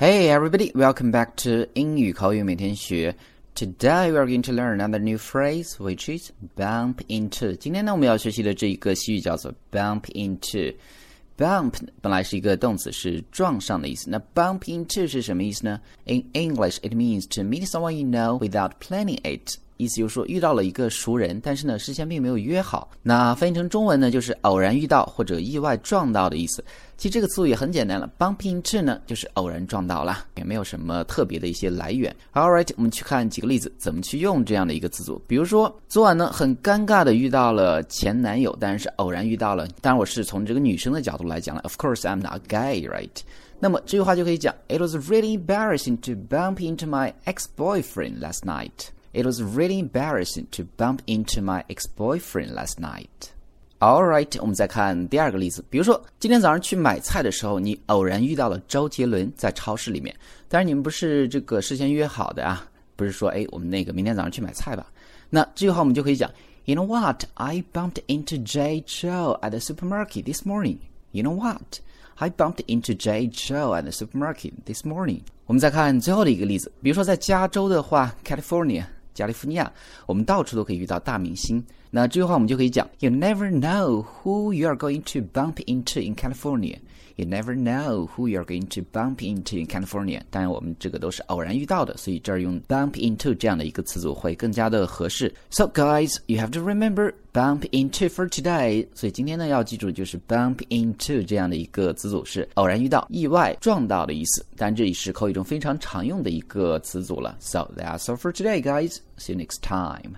Hey everybody, welcome back to 英语口语每天学。Today we are going to learn another new phrase, which is bump into. 今天呢，我们要学习的这一个西语叫做 bump into。Bump 本来是一个动词，是撞上的意思。那 bump into 是什么意思呢？In English, it means to meet someone you know without planning it. 意思就是说遇到了一个熟人，但是呢事先并没有约好。那翻译成中文呢，就是偶然遇到或者意外撞到的意思。其实这个词组也很简单了，bump into 呢就是偶然撞到了，也没有什么特别的一些来源。All right，我们去看几个例子，怎么去用这样的一个词组。比如说昨晚呢很尴尬的遇到了前男友，但是偶然遇到了。当然我是从这个女生的角度来讲了。Of course I'm not gay, right？那么这句话就可以讲，It was really embarrassing to bump into my ex-boyfriend last night. It was really embarrassing to bump into my ex-boyfriend last night. Alright，我们再看第二个例子。比如说，今天早上去买菜的时候，你偶然遇到了周杰伦在超市里面，但是你们不是这个事先约好的啊，不是说哎，我们那个明天早上去买菜吧？那这句话我们就可以讲，You know what? I bumped into Jay Chou at the supermarket this morning. You know what? I bumped into Jay Chou at the supermarket this morning. 我们再看最后的一个例子，比如说在加州的话，California。加利福尼亚，我们到处都可以遇到大明星。那这句话我们就可以讲：You never know who you are going to bump into in California. You never know who you are going to bump into in California. 当然，我们这个都是偶然遇到的，所以这儿用 bump into 这样的一个词组会更加的合适。So guys, you have to remember bump into for today. 所以今天呢要记住的就是 bump into 这样的一个词组是偶然遇到、意外撞到的意思。当然，这里是口语中非常常用的一个词组了。So that's all for today, guys. See you next time.